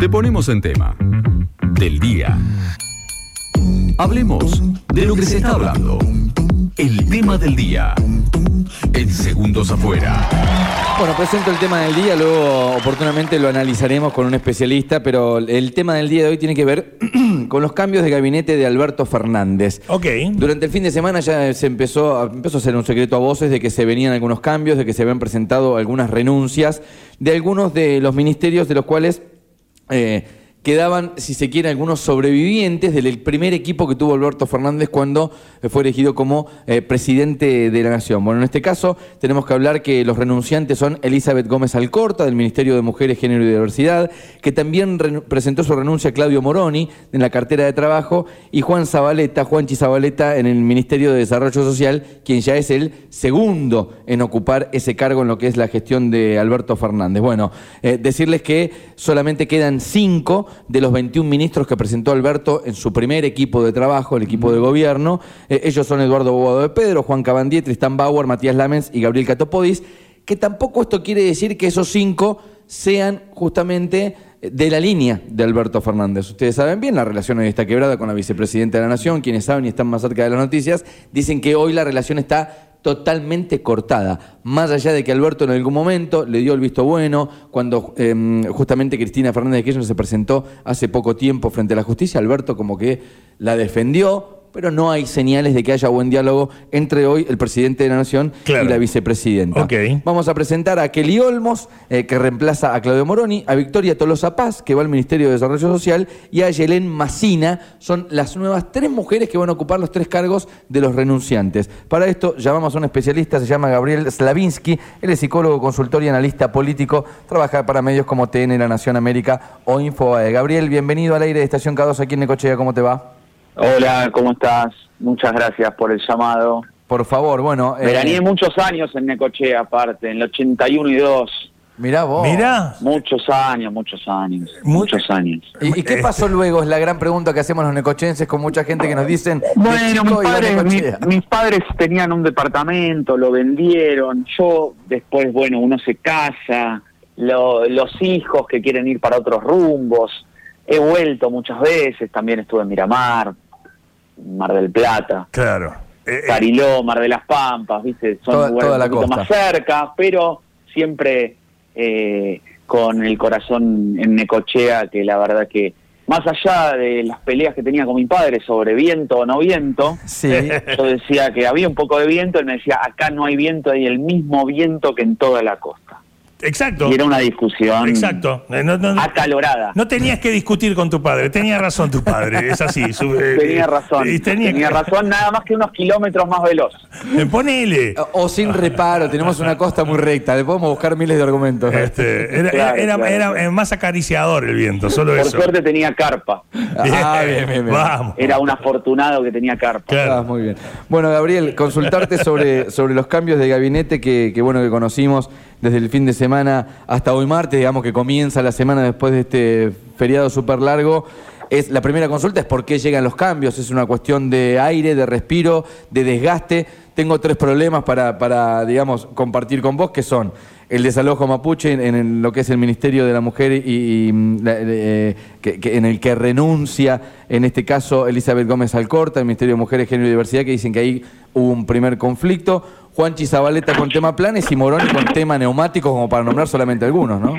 Te ponemos en tema. Del día. Hablemos de lo que se está hablando. El tema del día. En segundos afuera. Bueno, presento el tema del día, luego oportunamente lo analizaremos con un especialista, pero el tema del día de hoy tiene que ver con los cambios de gabinete de Alberto Fernández. Ok. Durante el fin de semana ya se empezó, empezó a ser un secreto a voces de que se venían algunos cambios, de que se habían presentado algunas renuncias de algunos de los ministerios de los cuales... eh, quedaban, si se quiere, algunos sobrevivientes del primer equipo que tuvo Alberto Fernández cuando fue elegido como eh, presidente de la Nación. Bueno, en este caso tenemos que hablar que los renunciantes son Elizabeth Gómez Alcorta, del Ministerio de Mujeres, Género y Diversidad, que también presentó su renuncia Claudio Moroni en la cartera de trabajo, y Juan Zabaleta, Juanchi Zabaleta, en el Ministerio de Desarrollo Social, quien ya es el segundo en ocupar ese cargo en lo que es la gestión de Alberto Fernández. Bueno, eh, decirles que solamente quedan cinco de los 21 ministros que presentó Alberto en su primer equipo de trabajo, el equipo de gobierno. Eh, ellos son Eduardo Bobado de Pedro, Juan Cabandier, Tristán Bauer, Matías Lamens y Gabriel Catopodis, que tampoco esto quiere decir que esos cinco sean justamente eh, de la línea de Alberto Fernández. Ustedes saben bien, la relación hoy está quebrada con la vicepresidenta de la Nación, quienes saben y están más cerca de las noticias, dicen que hoy la relación está totalmente cortada, más allá de que Alberto en algún momento le dio el visto bueno, cuando eh, justamente Cristina Fernández de Kirchner se presentó hace poco tiempo frente a la justicia, Alberto como que la defendió, pero no hay señales de que haya buen diálogo entre hoy el presidente de la Nación Claro. y la vicepresidenta. Vamos a presentar a Kelly Olmos, eh, que reemplaza a Claudio Moroni, a Victoria Tolosa Paz, que va al Ministerio de Desarrollo Social, y a Yelén Macina. Son las nuevas tres mujeres que van a ocupar los tres cargos de los renunciantes. Para esto llamamos a un especialista, se llama Gabriel Slavinsky. Él es psicólogo, consultor y analista político. Trabaja para medios como TN, La Nación América o Infobae. Gabriel, bienvenido al aire de Estación K2 aquí en Necochea. ¿Cómo te va? Hola, ¿cómo estás? Muchas gracias por el llamado. Por favor, bueno. eh, Veraneé muchos años en Necochea, aparte, en el 81 y 2. mirá vos. Mirá. Muchos años, muchos años, Mu- muchos años. ¿Y, y qué pasó luego? Es la gran pregunta que hacemos los necochenses con mucha gente que nos dicen. Bueno, mis padres, mi- mis padres tenían un departamento, lo vendieron. Yo después, bueno, uno se casa, lo- los hijos que quieren ir para otros rumbos. He vuelto muchas veces, también estuve en Miramar, Mar del Plata. Claro. Eh, eh, Cariló, Mar de las Pampas, ¿viste? Son Toda- lugares toda la un poquito costa. más cerca, pero siempre eh, con el corazón en Necochea, que la verdad que más allá de las peleas que tenía con mi padre sobre viento o no viento, Sí. yo decía que había un poco de viento, él me decía, acá no hay viento, hay el mismo viento que en toda la costa. Exacto. Y era una discusión Exacto. No, no- acalorada. no tenías que discutir con tu padre. Tenía razón tu padre. Es así. su- eh, Tenía eh, razón, y tenía, tenía razón, nada más que unos kilómetros más veloz. Eh, Ponele. O, o sin reparo, tenemos una costa muy recta, le podemos buscar miles de argumentos. Este, era, Claro, era- claro, era, claro. más acariciador el viento, solo Por eso. suerte tenía carpa. Ah, bien, bien, bien. Vamos. Era un afortunado que tenía carpa. Claro. Ah, muy bien. Bueno, Gabriel, consultarte sobre, sobre los cambios de gabinete que, que, bueno que conocimos desde el fin de semana hasta hoy martes, digamos que comienza la semana después de este feriado súper largo. Es, la primera consulta es por qué llegan los cambios. Es una cuestión de aire, de respiro, de desgaste. Tengo tres problemas para, para digamos, compartir con vos, que son el desalojo mapuche en, lo que es el Ministerio de la Mujer y, mm, eh, que- en el que renuncia, en este caso, Elizabeth Gómez Alcorta, el Ministerio de Mujeres, Género y Diversidad, que dicen que ahí hubo un primer conflicto. Juanchi Zabaleta con tema planes y Moroni con tema neumáticos, como para nombrar solamente algunos, ¿no?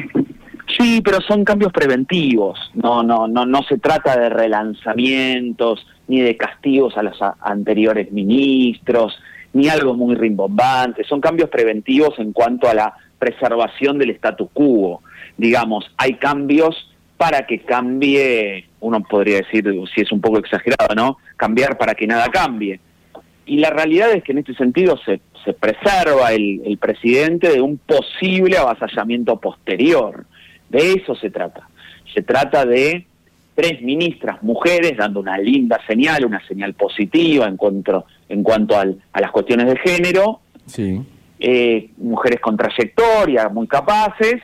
Sí, pero son cambios preventivos. No, no, no, no se trata de relanzamientos ni de castigos a los anteriores ministros, ni algo muy rimbombante. Son cambios preventivos en cuanto a la preservación del status quo. Digamos, hay cambios para que cambie, uno podría decir, si es un poco exagerado, ¿no? Cambiar para que nada cambie. Y la realidad es que en este sentido se, se preserva el, el presidente de un posible avasallamiento posterior. De eso se trata. Se trata de tres ministras mujeres dando una linda señal, una señal positiva en cuanto, en cuanto al- a las cuestiones de género, Sí. eh, mujeres con trayectoria, muy capaces,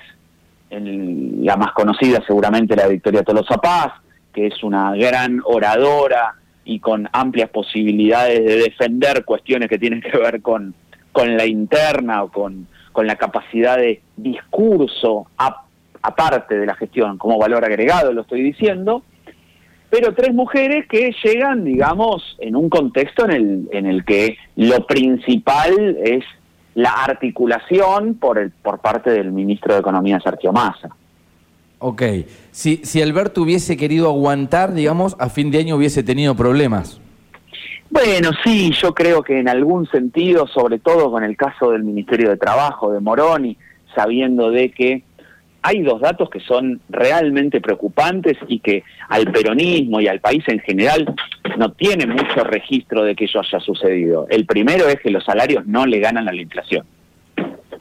el- la más conocida seguramente la Victoria Tolosa Paz, que es una gran oradora y con amplias posibilidades de defender cuestiones que tienen que ver con, con la interna o con, con la capacidad de discurso aparte de la gestión, como valor agregado, lo estoy diciendo, pero tres mujeres que llegan, digamos, en un contexto en el, en el que lo principal es la articulación por, el, por parte del ministro de Economía, Sergio Massa. Ok, si, si Alberto hubiese querido aguantar, digamos, a fin de año hubiese tenido problemas. Bueno, sí, yo creo que en algún sentido, sobre todo con el caso del Ministerio de Trabajo de Moroni, sabiendo de que hay dos datos que son realmente preocupantes y que al peronismo y al país en general no tiene mucho registro de que eso haya sucedido. El primero es que los salarios no le ganan a la inflación.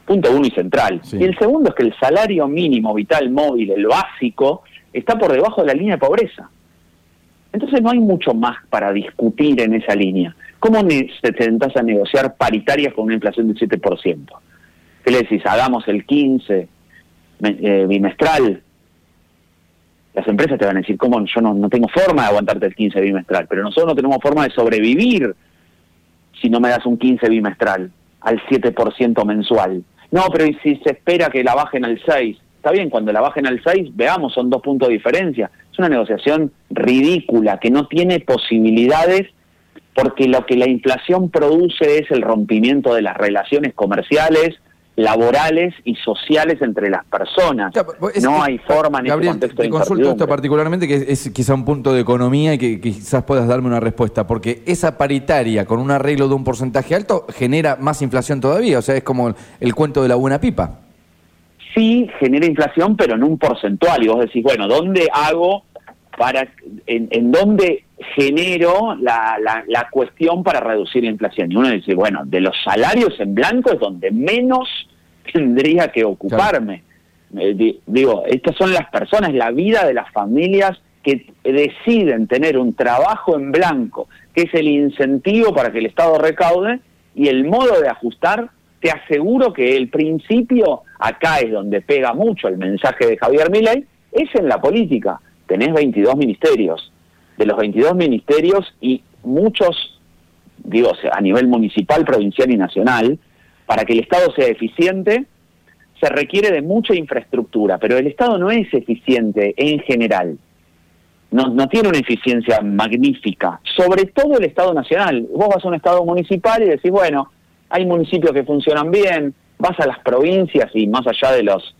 Punto uno y central. Y el segundo es que el salario mínimo vital móvil, el básico, está por debajo de la línea de pobreza. Entonces no hay mucho más para discutir en esa línea. ¿Cómo te sentás a negociar paritarias con una inflación del 7%? ¿Qué le decís? Hagamos el 15, eh, bimestral. Las empresas te van a decir, ¿cómo? Yo no, tengo forma de aguantarte el 15 bimestral, pero nosotros no tenemos forma de sobrevivir si no me das un 15 bimestral al 7% mensual. No, pero si se espera que la bajen al 6? Está bien, cuando la bajen al 6, veamos, son dos puntos de diferencia. Es una negociación ridícula, que no tiene posibilidades porque lo que la inflación produce es el rompimiento de las relaciones comerciales, laborales y sociales entre las personas. no hay forma en Gabriel, este contexto te, consulto esto particularmente, que es quizá un punto de economía y que, quizás puedas darme una respuesta, porque esa paritaria con un arreglo de un porcentaje alto genera más inflación todavía, o sea, es como el, cuento de la buena pipa. Sí, genera inflación, pero en un porcentual, y vos decís, bueno, ¿dónde hago para, en, en dónde genero la, la, la, cuestión para reducir la inflación. Y uno dice, bueno, de los salarios en blanco es donde menos tendría que ocuparme. Eh, digo, estas son las personas, la vida de las familias que deciden tener un trabajo en blanco, que es el incentivo para que el Estado recaude, y el modo de ajustar, te aseguro que el principio, acá es donde pega mucho el mensaje de Javier Milei, es en la política. Tenés 22 ministerios, de los 22 ministerios y muchos, digo, a nivel municipal, provincial y nacional, para que el Estado sea eficiente, se requiere de mucha infraestructura, pero el Estado no es eficiente en general. No, tiene una eficiencia magnífica, sobre todo el Estado nacional. Vos vas a un Estado municipal y decís, bueno, hay municipios que funcionan bien, vas a las provincias y más allá de los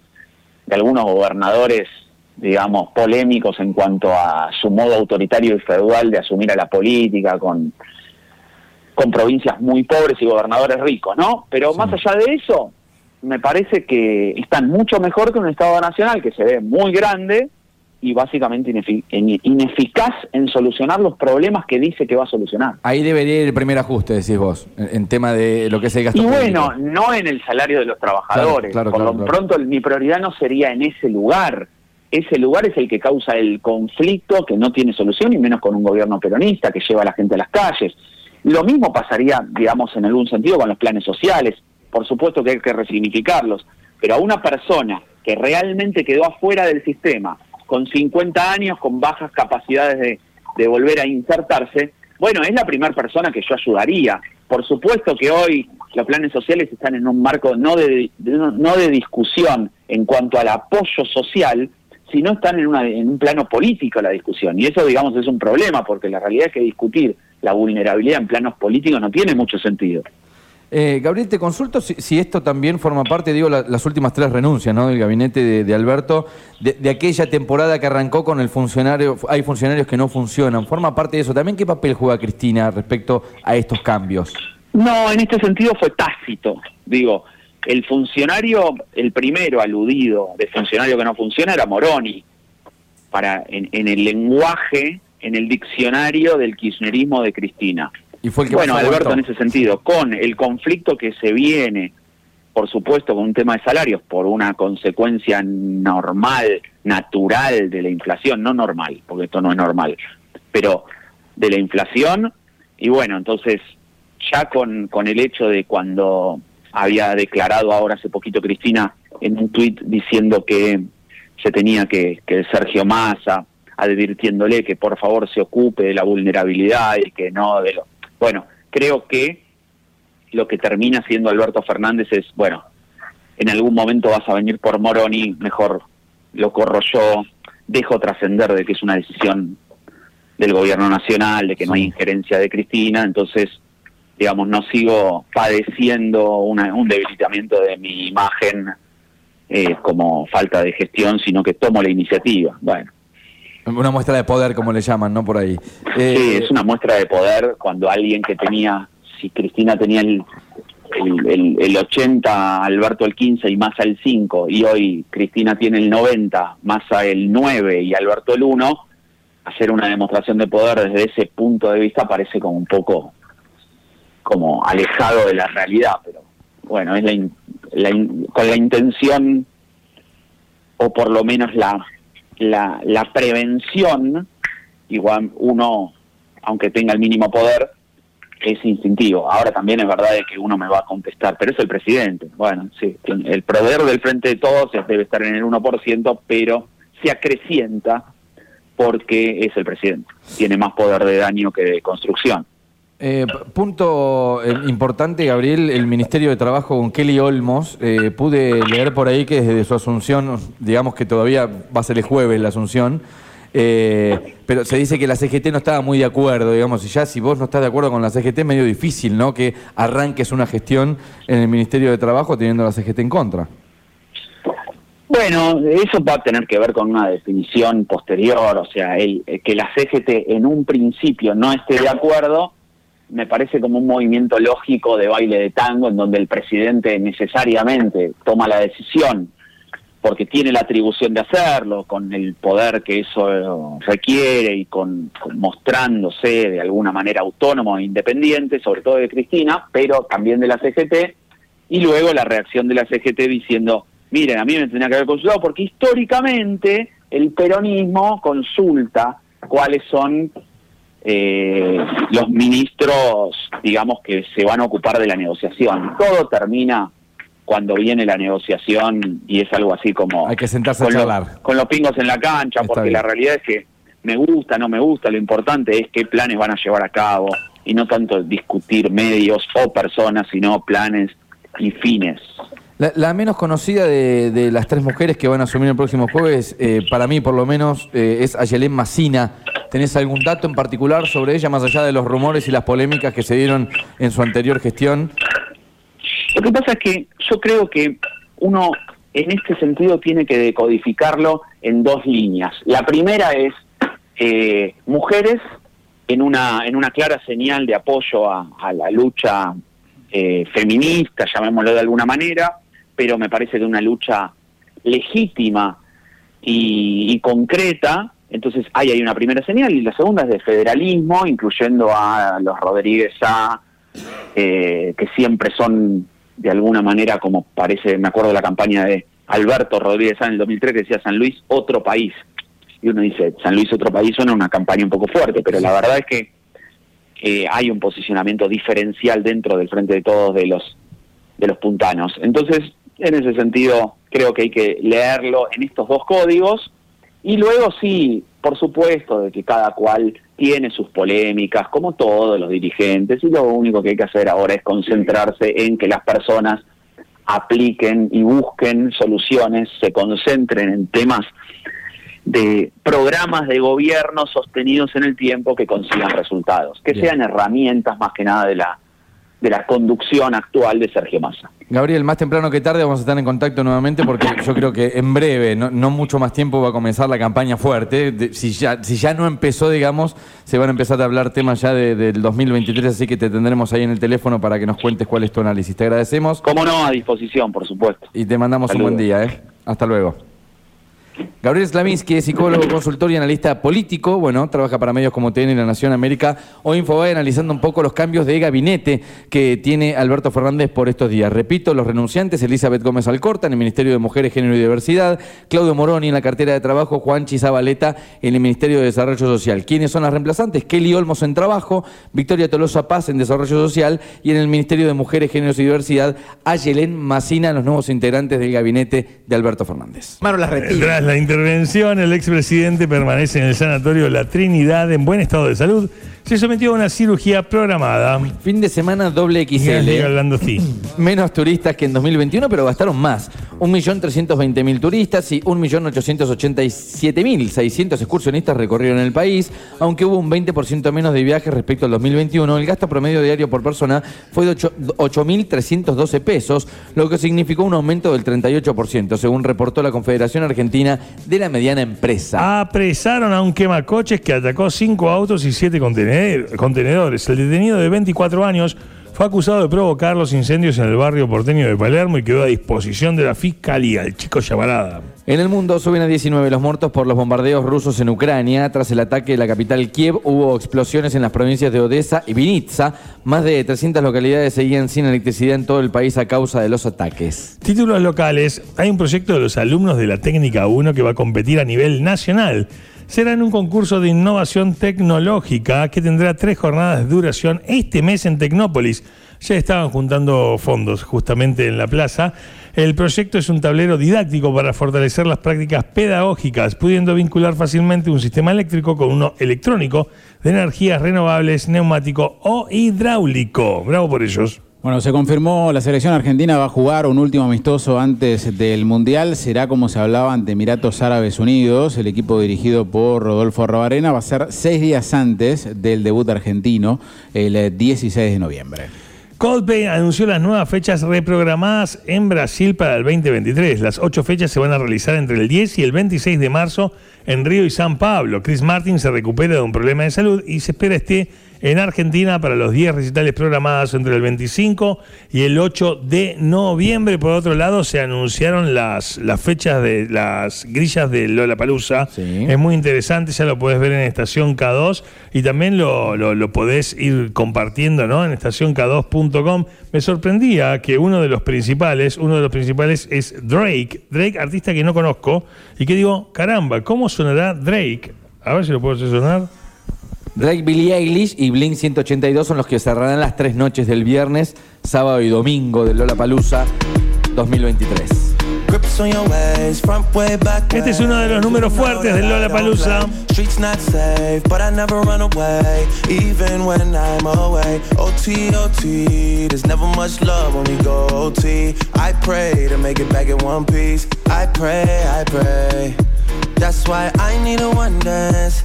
de algunos gobernadores digamos, polémicos en cuanto a su modo autoritario y feudal de asumir a la política con, con provincias muy pobres y gobernadores ricos, ¿no? Pero más allá de eso, me parece que están mucho mejor que un Estado nacional que se ve muy grande y básicamente ineficaz en solucionar los problemas que dice que va a solucionar. Ahí debería ir el primer ajuste, decís vos, en, tema de lo que es el gasto. Y bueno, no en el salario de los trabajadores. Por lo pronto, mi prioridad no sería en ese lugar ese lugar es el que causa el conflicto que no tiene solución, y menos con un gobierno peronista que lleva a la gente a las calles. Lo mismo pasaría, digamos, en algún sentido con los planes sociales. Por supuesto que hay que resignificarlos, pero a una persona que realmente quedó afuera del sistema, con 50 años, con bajas capacidades de, de volver a insertarse, bueno, es la primera persona que yo ayudaría. Por supuesto que hoy los planes sociales están en un marco no de, no de discusión en cuanto al apoyo social, si no están en, una, en un plano político la discusión. Y eso, digamos, es un problema, porque la realidad es que discutir la vulnerabilidad en planos políticos no tiene mucho sentido. Eh, Gabriel, te consulto si, esto también forma parte, digo, las últimas tres renuncias ¿no? del gabinete de, Alberto, de, aquella temporada que arrancó con el funcionario, hay funcionarios que no funcionan. ¿Forma parte de eso? ¿También qué papel juega Cristina respecto a estos cambios? No, en este sentido fue tácito. Digo, el funcionario, el primero aludido de funcionario que no funciona era Moroni, para en, el lenguaje, en el diccionario del kirchnerismo de Cristina. Y fue el que bueno, Alberto, en ese sentido, con el conflicto que se viene, por supuesto, con un tema de salarios, por una consecuencia normal, natural de la inflación, no normal, porque esto no es normal, pero de la inflación, y bueno, entonces ya con, con el hecho de cuando había declarado ahora hace poquito Cristina en un tuit diciendo que se tenía que, que Sergio Massa, advirtiéndole que por favor se ocupe de la vulnerabilidad y que no de lo... Bueno, creo que lo que termina siendo Alberto Fernández es, bueno, en algún momento vas a venir por Moroni, mejor lo corro yo, dejo trascender de que es una decisión del gobierno nacional, de que no hay injerencia de Cristina, entonces, digamos, no sigo padeciendo una- un debilitamiento de mi imagen eh, como falta de gestión, sino que tomo la iniciativa. Bueno, Una muestra de poder, como le llaman, ¿no? Por ahí. Eh, sí, es una muestra de poder cuando alguien que tenía, si Cristina tenía el, el, el- el 80, Alberto el 15 y Massa el 5, y hoy Cristina tiene el 90, Massa el 9 y Alberto el 1, hacer una demostración de poder desde ese punto de vista parece como un poco como alejado de la realidad, pero bueno, es la, la in- con la intención o por lo menos la, la, la prevención, igual uno, aunque tenga el mínimo poder, es instintivo. Ahora también es verdad de que uno me va a contestar, pero es el presidente. Bueno, sí, el poder del frente de todos debe estar en el 1%, pero se acrecienta porque es el presidente. Tiene más poder de daño que de construcción. Eh, punto eh, importante, Gabriel, el Ministerio de Trabajo con Kelly Olmos. eh, pude leer por ahí que desde su asunción, digamos que todavía va a ser el jueves la asunción, eh, pero se dice que la CGT no estaba muy de acuerdo, digamos, y ya si vos no estás de acuerdo con la CGT es medio difícil, ¿no? Que arranques una gestión en el Ministerio de Trabajo teniendo la CGT en contra. Bueno, eso va a tener que ver con una definición posterior, o sea, el, eh, que la CGT en un principio no esté de acuerdo, me parece como un movimiento lógico de baile de tango en donde el presidente necesariamente toma la decisión porque tiene la atribución de hacerlo, con el poder que eso requiere y con, con mostrándose de alguna manera autónomo e independiente, sobre todo de Cristina, pero también de la CGT, y luego la reacción de la CGT diciendo, miren, a mí me tenía que haber consultado porque históricamente el peronismo consulta cuáles son eh, los ministros, digamos, que se van a ocupar de la negociación. Todo termina cuando viene la negociación y es algo así como... Hay que sentarse a con, lo- charlar. con los pingos en la cancha, Está porque bien. la realidad es que me gusta, no me gusta, lo importante es qué planes van a llevar a cabo y no tanto discutir medios o personas, sino planes y fines. La, la menos conocida de, de las tres mujeres que van a asumir el próximo jueves, eh, para mí por lo menos, eh, es Ayelén Macina. ¿Tenés algún dato en particular sobre ella, más allá de los rumores y las polémicas que se dieron en su anterior gestión? Lo que pasa es que yo creo que uno en este sentido tiene que decodificarlo en dos líneas. La primera es eh, mujeres en una, en una clara señal de apoyo a, a la lucha eh, feminista, llamémoslo de alguna manera, pero me parece que una lucha legítima y, concreta. Entonces ahí hay una primera señal y la segunda es de federalismo, incluyendo a los Rodríguez A, eh, que siempre son de alguna manera, como parece, me acuerdo de la campaña de Alberto Rodríguez A en el 2003 que decía San Luis, otro país. Y uno dice, San Luis, otro país, suena una campaña un poco fuerte, pero la verdad es que hay un posicionamiento diferencial dentro del frente de todos de los de los puntanos. Entonces, en ese sentido, creo que hay que leerlo en estos dos códigos. Y luego sí, por supuesto, de que cada cual tiene sus polémicas, como todos los dirigentes, y lo único que hay que hacer ahora es concentrarse en que las personas apliquen y busquen soluciones, se concentren en temas de programas de gobierno sostenidos en el tiempo que consigan resultados, que sean herramientas más que nada de la de la conducción actual de Sergio Massa. Gabriel, más temprano que tarde vamos a estar en contacto nuevamente porque yo creo que en breve, no, no mucho más tiempo, va a comenzar la campaña fuerte. De- si, ya, si ya no empezó, digamos, se van a empezar a hablar temas ya de- del 2023, así que te tendremos ahí en el teléfono para que nos cuentes cuál es tu análisis. Te agradecemos Como no, a disposición, por supuesto. y te mandamos un buen día. ¿eh? Hasta luego. Gabriel Slavinsky es psicólogo, consultor y analista político. Bueno, trabaja para medios como TN y La Nación América o Infobae analizando un poco los cambios de gabinete que tiene Alberto Fernández por estos días. Repito, los renunciantes, Elizabeth Gómez Alcorta en el Ministerio de Mujeres, Género y Diversidad, Claudio Moroni en la cartera de trabajo, Juan Chizabaleta en el Ministerio de Desarrollo Social. ¿Quiénes son las reemplazantes? Kelly Olmos en trabajo, Victoria Tolosa Paz en Desarrollo Social y en el Ministerio de Mujeres, Género y Diversidad, Ayelén Macina, los nuevos integrantes del gabinete de Alberto Fernández. Mano las. La intervención, el expresidente permanece en el sanatorio La Trinidad en buen estado de salud. Se sometió a una cirugía programada. Fin de semana doble XL. hablando sí. Menos turistas que en 2021, pero gastaron más. 1.320.000 turistas y 1.887.600 excursionistas recorrieron el país, aunque hubo un 20% menos de viajes respecto al 2021. El gasto promedio diario por persona fue de 8.312 pesos, lo que significó un aumento del 38%, según reportó la Confederación Argentina de la Mediana Empresa. Apresaron a un quemacoches que atacó cinco autos y siete contenedores. El detenido de 24 años fue acusado de provocar los incendios en el barrio porteño de Palermo y quedó a disposición de la fiscalía, el chico Llamarada. En el mundo suben a 19 los muertos por los bombardeos rusos en Ucrania. Tras el ataque de la capital Kiev hubo explosiones en las provincias de Odessa y Vinitsa. Más de 300 localidades seguían sin electricidad en todo el país a causa de los ataques. Títulos locales. Hay un proyecto de los alumnos de la Técnica 1 que va a competir a nivel nacional será en un concurso de innovación tecnológica que tendrá tres jornadas de duración este mes en Tecnópolis. Ya estaban juntando fondos justamente en la plaza. El proyecto es un tablero didáctico para fortalecer las prácticas pedagógicas, pudiendo vincular fácilmente un sistema eléctrico con uno electrónico de energías renovables, neumático o hidráulico. Bravo por ellos. Bueno, se confirmó la selección argentina va a jugar un último amistoso antes del Mundial. Será como se hablaba ante Emiratos Árabes Unidos. El equipo dirigido por Rodolfo Rabarena va a ser seis días antes del debut argentino, el 16 de noviembre. Coldplay anunció las nuevas fechas reprogramadas en Brasil para el 2023. Las ocho fechas se van a realizar entre el 10 y el 26 de marzo en Río y San Pablo. Chris Martin se recupera de un problema de salud y se espera esté en Argentina para los 10 recitales programados entre el 25 y el 8 de noviembre. Por otro lado, se anunciaron las, las fechas de las grillas de Lola Palusa. Es muy interesante, ya lo puedes ver en Estación K2 y también lo, lo, podés ir compartiendo ¿no? en estacionk2.com. Me sorprendía que uno de los principales, uno de los principales es Drake, Drake, artista que no conozco, y que digo, caramba, ¿cómo sonará Drake? A ver si lo puedo hacer sonar. Drake, Billie Eilish y Blink 182 son los que cerrarán las tres noches del viernes, sábado y domingo de Lola Palusa 2023. Este es uno de los números fuertes del Lola Palusa. That's why I need a one dance.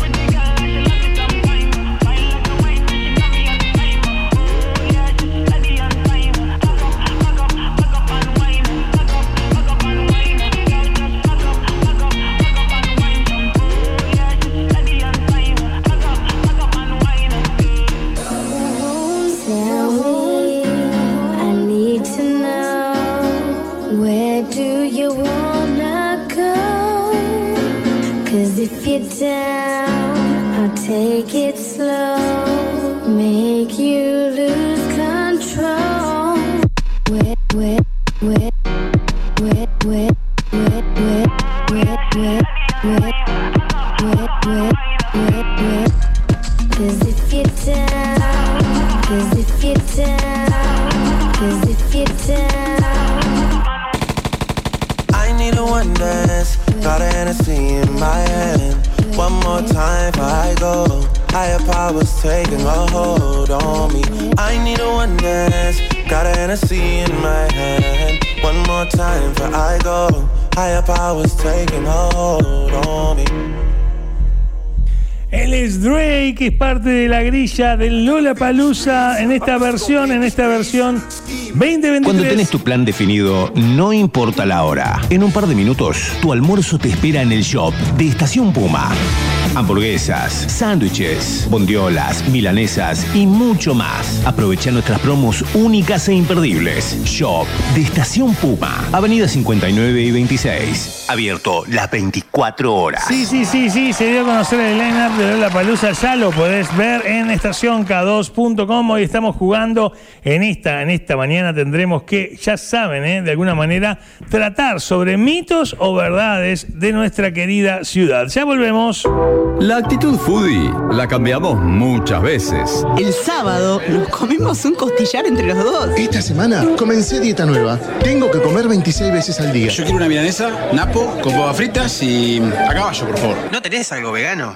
if you're down, I'll take it slow, make you la grilla del Lola Palusa en esta versión, en esta versión 2023. Cuando tenés tu plan definido, no importa la hora. En un par de minutos, tu almuerzo te espera en el shop de Estación Puma. Hamburguesas, sándwiches, bondiolas, milanesas y mucho más. Aprovecha nuestras promos únicas e imperdibles. Shop de Estación Puma, Avenida 59 y 26. Abierto las 24 horas. Sí, sí, sí, sí, se dio a conocer el line-up de Lola Palusa, ya lo podés ver en estacionk2.com. Hoy estamos jugando en esta, en esta mañana tendremos que, ya saben, ¿eh? de alguna manera, tratar sobre mitos o verdades de nuestra querida ciudad. Ya volvemos. La actitud foodie la cambiamos muchas veces. El sábado nos comimos un costillar entre los dos. Esta semana comencé dieta nueva. Tengo que comer 26 veces al día. Yo quiero una milanesa, napo, con papas fritas y a caballo, por favor. ¿No tenés algo vegano?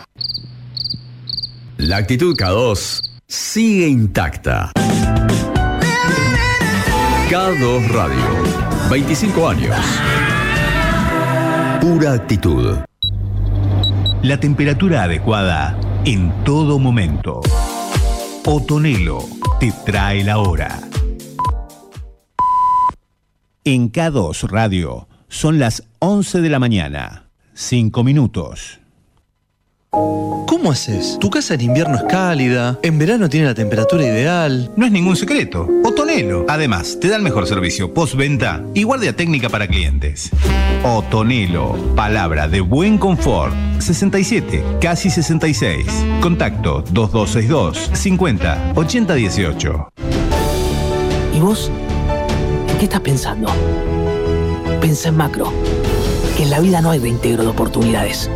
La actitud K2 sigue intacta. K2 Radio. 25 años. Pura actitud. La temperatura adecuada en todo momento. Otonelo te trae la hora. En K2 Radio son las 11 de la mañana. 5 minutos. ¿Cómo haces? Tu casa en invierno es cálida, en verano tiene la temperatura ideal. No es ningún secreto. Otonelo. Además, te da el mejor servicio postventa y guardia técnica para clientes. Otonelo. Palabra de buen confort. 67, casi 66. Contacto 2262 50 80 18. ¿Y vos? ¿En qué estás pensando? Pensa en macro. Que en la vida no hay reintegro de oportunidades.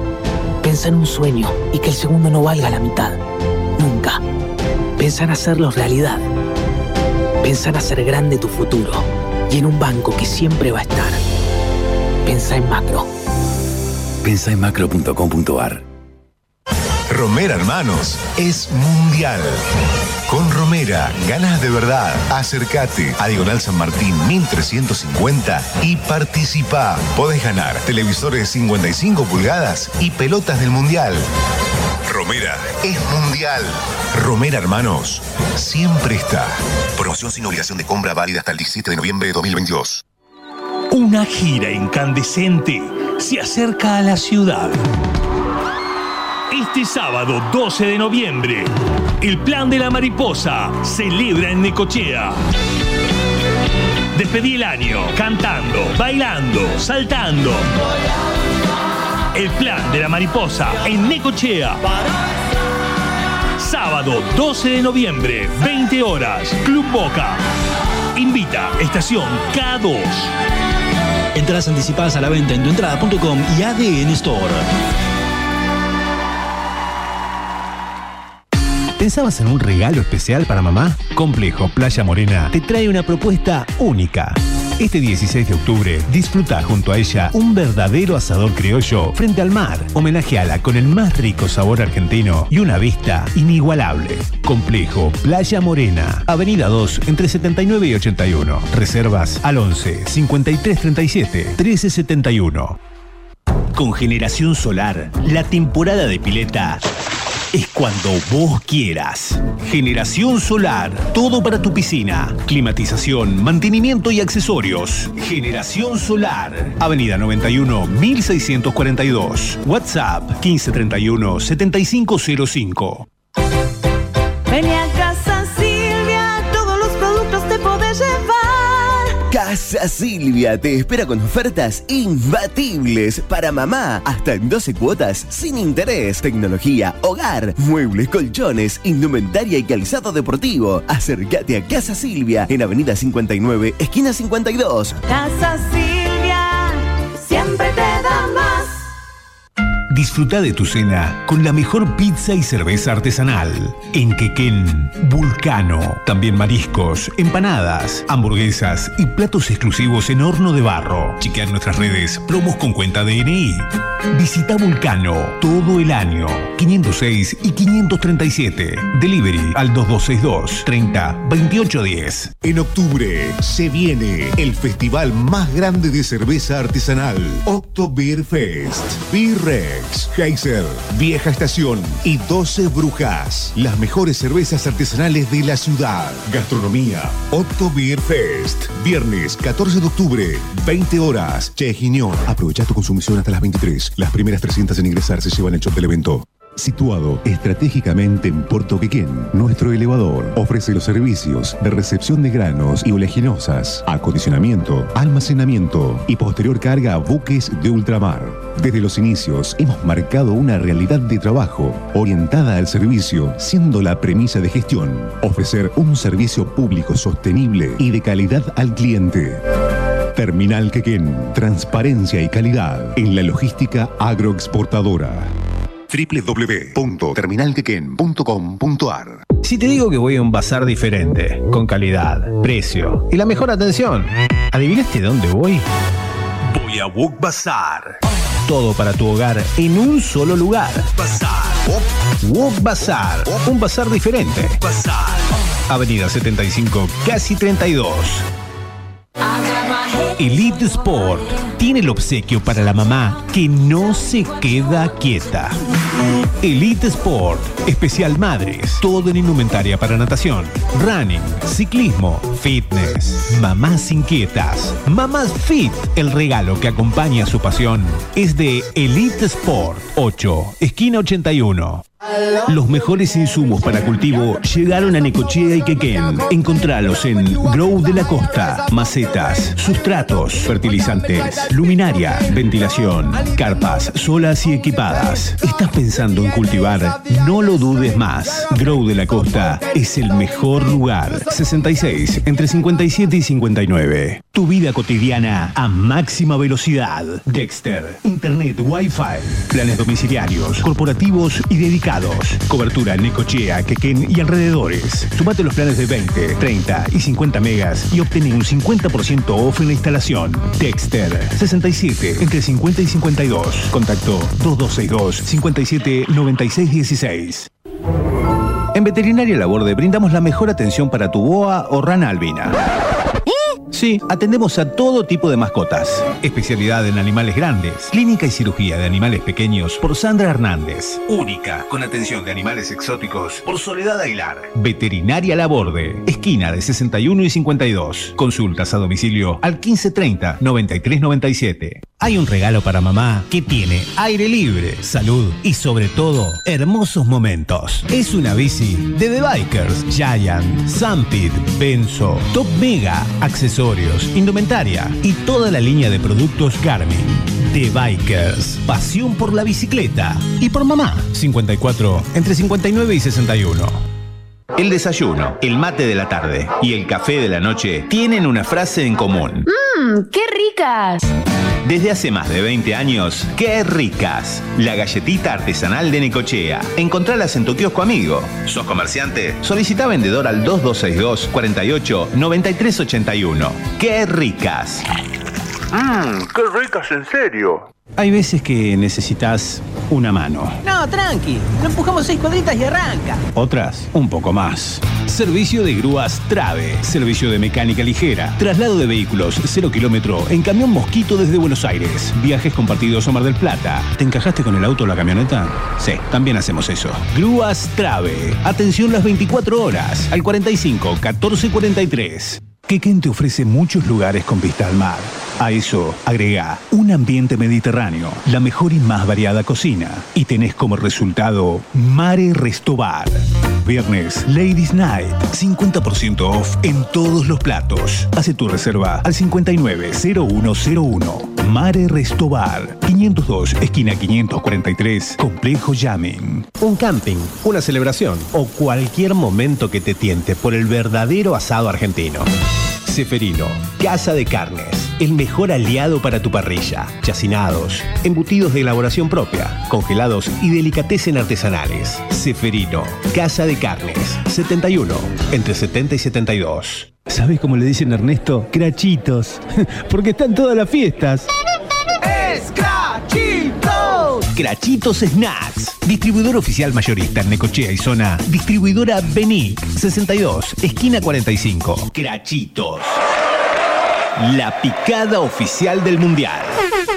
Pensa en un sueño y que el segundo no valga la mitad. Nunca. Pensa en hacerlos realidad. Pensa en hacer grande tu futuro y en un banco que siempre va a estar. Pensa en macro. Pensa en macro.com.ar. Romera Hermanos es mundial. Con Romera, ganas de verdad. Acércate a Diagonal San Martín 1350 y participa. Podés ganar televisores 55 pulgadas y pelotas del mundial. Romera es mundial. Romera Hermanos siempre está. Promoción sin obligación de compra válida hasta el 17 de noviembre de 2022. Una gira incandescente se acerca a la ciudad. Este sábado 12 de noviembre, el Plan de la Mariposa celebra en Necochea. Despedí el año cantando, bailando, saltando. El Plan de la Mariposa en Necochea. Sábado 12 de noviembre, 20 horas, Club Boca. Invita Estación K2. Entradas anticipadas a la venta en tuentrada.com y ADN Store. ¿Pensabas en un regalo especial para mamá? Complejo Playa Morena te trae una propuesta única. Este 16 de octubre, disfruta junto a ella un verdadero asador criollo frente al mar. Homenajeala con el más rico sabor argentino y una vista inigualable. Complejo Playa Morena, Avenida 2, entre 79 y 81. Reservas al 11 53 37 13 71. Con generación solar, la temporada de pileta es cuando vos quieras. Generación Solar, todo para tu piscina. Climatización, mantenimiento y accesorios. Generación Solar, Avenida 91 1642. WhatsApp 1531 7505. Casa Silvia te espera con ofertas imbatibles para mamá, hasta en 12 cuotas sin interés, tecnología, hogar, muebles, colchones, indumentaria y calzado deportivo. Acércate a Casa Silvia en Avenida 59, esquina 52. Casa Silvia, siempre te. Disfruta de tu cena con la mejor pizza y cerveza artesanal. En Quequén, Vulcano. También mariscos, empanadas, hamburguesas y platos exclusivos en horno de barro. Chequea nuestras redes promos con cuenta DNI. Visita Vulcano todo el año. 506 y 537. Delivery al 2262 30 2810. En octubre se viene el festival más grande de cerveza artesanal, Octo Beer Fest. Beer Heiser, Vieja Estación y 12 Brujas. Las mejores cervezas artesanales de la ciudad. Gastronomía, Otto Beer Fest. Viernes 14 de octubre, 20 horas. Che. Aprovecha tu consumición hasta las 23. Las primeras 300 en ingresar se llevan el shot del evento. Situado estratégicamente en Puerto Quequén, nuestro elevador ofrece los servicios de recepción de granos y oleaginosas, acondicionamiento, almacenamiento y posterior carga a buques de ultramar. Desde los inicios hemos marcado una realidad de trabajo orientada al servicio, siendo la premisa de gestión ofrecer un servicio público sostenible y de calidad al cliente. Terminal Quequén, transparencia y calidad en la logística agroexportadora www.terminalquequén.com.ar Si te digo que voy a un bazar diferente, con calidad, precio y la mejor atención, ¿adivinaste dónde voy? Voy a Book Bazar. Todo para tu hogar en un solo lugar. Bazar. Wok Bazar. Un bazar diferente. Bazar. Avenida 75, casi 32. Elite Sport tiene el obsequio para la mamá que no se queda quieta. Elite Sport, especial madres, todo en indumentaria para natación, running, ciclismo, fitness, mamás inquietas, mamás fit. El regalo que acompaña su pasión es de Elite Sport 8, esquina 81. Los mejores insumos para cultivo llegaron a Necochea y Quequén. Encontralos en Grow de la Costa. Macetas, sustratos, fertilizantes, luminaria, ventilación, carpas, solas y equipadas. ¿Estás pensando en cultivar? No lo dudes más. Grow de la Costa es el mejor lugar. 66, entre 57 y 59. Tu vida cotidiana a máxima velocidad. Dexter, Internet, Wi-Fi, planes domiciliarios, corporativos y dedicados. Cobertura en Necochea, Quequén y alrededores. Sumate los planes de 20, 30 y 50 megas y obtén un 50% off en la instalación. Dexter, 67, entre 50 y 52. Contacto 2262 57 96 16. En Veterinaria Laborde brindamos la mejor atención para tu boa o rana albina. Sí, atendemos a todo tipo de mascotas. Especialidad en animales grandes. Clínica y cirugía de animales pequeños por Sandra Hernández. Única, con atención de animales exóticos por Soledad Aguilar. Veterinaria Laborde, esquina de 61 y 52. Consultas a domicilio al 1530-9397. Hay un regalo para mamá que tiene aire libre, salud y sobre todo hermosos momentos. Es una bici de The Bikers, Giant, Sampid, Benzo, Top Mega, accesorios, indumentaria y toda la línea de productos Garmin. The Bikers, pasión por la bicicleta y por mamá. 54 entre 59 y 61. El desayuno, el mate de la tarde y el café de la noche tienen una frase en común. ¡Mmm! ¡Qué ricas! Desde hace más de 20 años, ¡qué ricas! La galletita artesanal de Necochea. Encontralas en tu kiosco amigo. ¿Sos comerciante? Solicita vendedor al 2262 48 93 81. ¡Qué ricas! Mmm, qué ricas en serio. Hay veces que necesitas una mano. No, tranqui. Lo empujamos seis cuadritas y arranca. Otras, un poco más. Servicio de grúas Trave. Servicio de mecánica ligera. Traslado de vehículos 0 kilómetro en camión Mosquito desde Buenos Aires. Viajes compartidos a Mar del Plata. ¿Te encajaste con el auto o la camioneta? Sí, también hacemos eso. Grúas Trave. Atención las 24 horas. Al 45 14 43. Quequén te ofrece muchos lugares con vista al mar. A eso agrega un ambiente mediterráneo, la mejor y más variada cocina. Y tenés como resultado Mare Restobar. Viernes, Ladies Night. 50% off en todos los platos. Hace tu reserva al 590101. Mare Restobar. 502, esquina 543, Complejo Yamen. Un camping, una celebración o cualquier momento que te tiente por el verdadero asado argentino. Ceferino, Casa de Carnes, el mejor aliado para tu parrilla. Chacinados, embutidos de elaboración propia, congelados y delicatessen artesanales. Ceferino, Casa de Carnes, 71, entre 70 y 72. ¿Sabes cómo le dicen a Ernesto? Crachitos, porque están todas las fiestas. ¡Escrachitos! Crachitos Snacks. Distribuidor oficial mayorista en Necochea y zona. Distribuidora Benic 62, esquina 45. Crachitos. La picada oficial del mundial.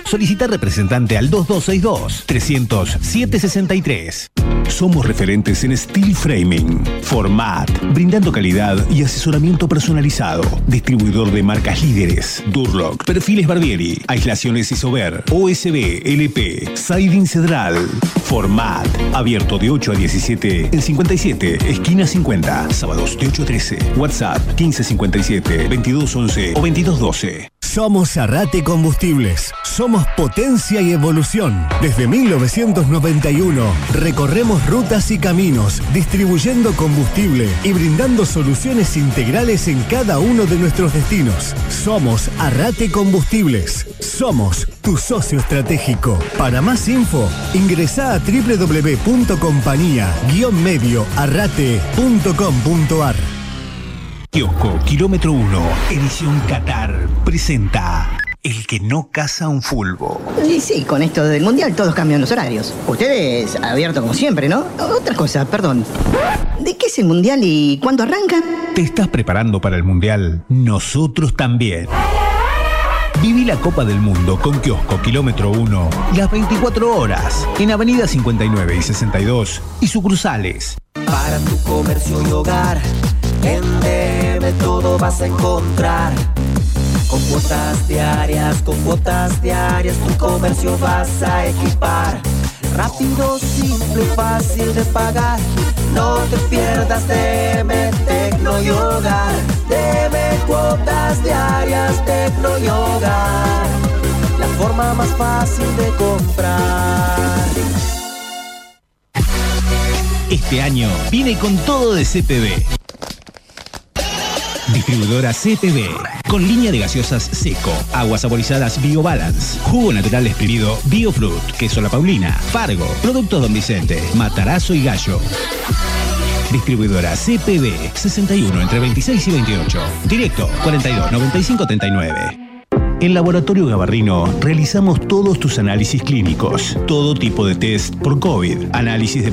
Solicita representante al 2262 300 763. Somos referentes en steel framing, format, brindando calidad y asesoramiento personalizado. Distribuidor de marcas líderes, Durlock, Perfiles Barbieri, Aislaciones Isover, OSB, LP, Siding Cedral. Format, abierto de 8 a 17 en 57, esquina 50, sábados de 8 a 13. WhatsApp 1557 2211 o 2212. Somos Arrate Combustibles. Somos potencia y evolución. Desde 1991 recorremos rutas y caminos, distribuyendo combustible y brindando soluciones integrales en cada uno de nuestros destinos. Somos Arrate Combustibles. Somos tu socio estratégico. Para más info, ingresa a www.compañía-medio-arrate.com.ar. Kiosco Kilómetro 1, edición Qatar, presenta El que no caza un fulbo. Y sí, con esto del mundial todos cambian los horarios. Ustedes abierto como siempre, ¿no? Otra cosa, perdón. ¿De qué es el mundial y cuándo arranca? ¿Te estás preparando para el mundial? Nosotros también. Viví la Copa del Mundo con Kiosco Kilómetro 1 las 24 horas en Avenida 59 y 62 y sucursales. Para tu comercio y hogar, en Debe todo vas a encontrar. Con cuotas diarias, con cuotas diarias, tu comercio vas a equipar. Rápido, simple, fácil de pagar. No te pierdas Deme Tecno y Hogar. Deme cuotas diarias, Tecno y. La forma más fácil de comprar. Este año viene con todo de CPB. Distribuidora CPB, con línea de gaseosas Seco, aguas saborizadas BioBalance, jugo natural exprimido BioFruit, queso La Paulina, Fargo, productos Don Vicente, Matarazo y Gallo. Distribuidora CPB, 61 entre 26 y 28. Directo, 42 95 39. En Laboratorio Gabarrino realizamos todos tus análisis clínicos, todo tipo de test por COVID, análisis de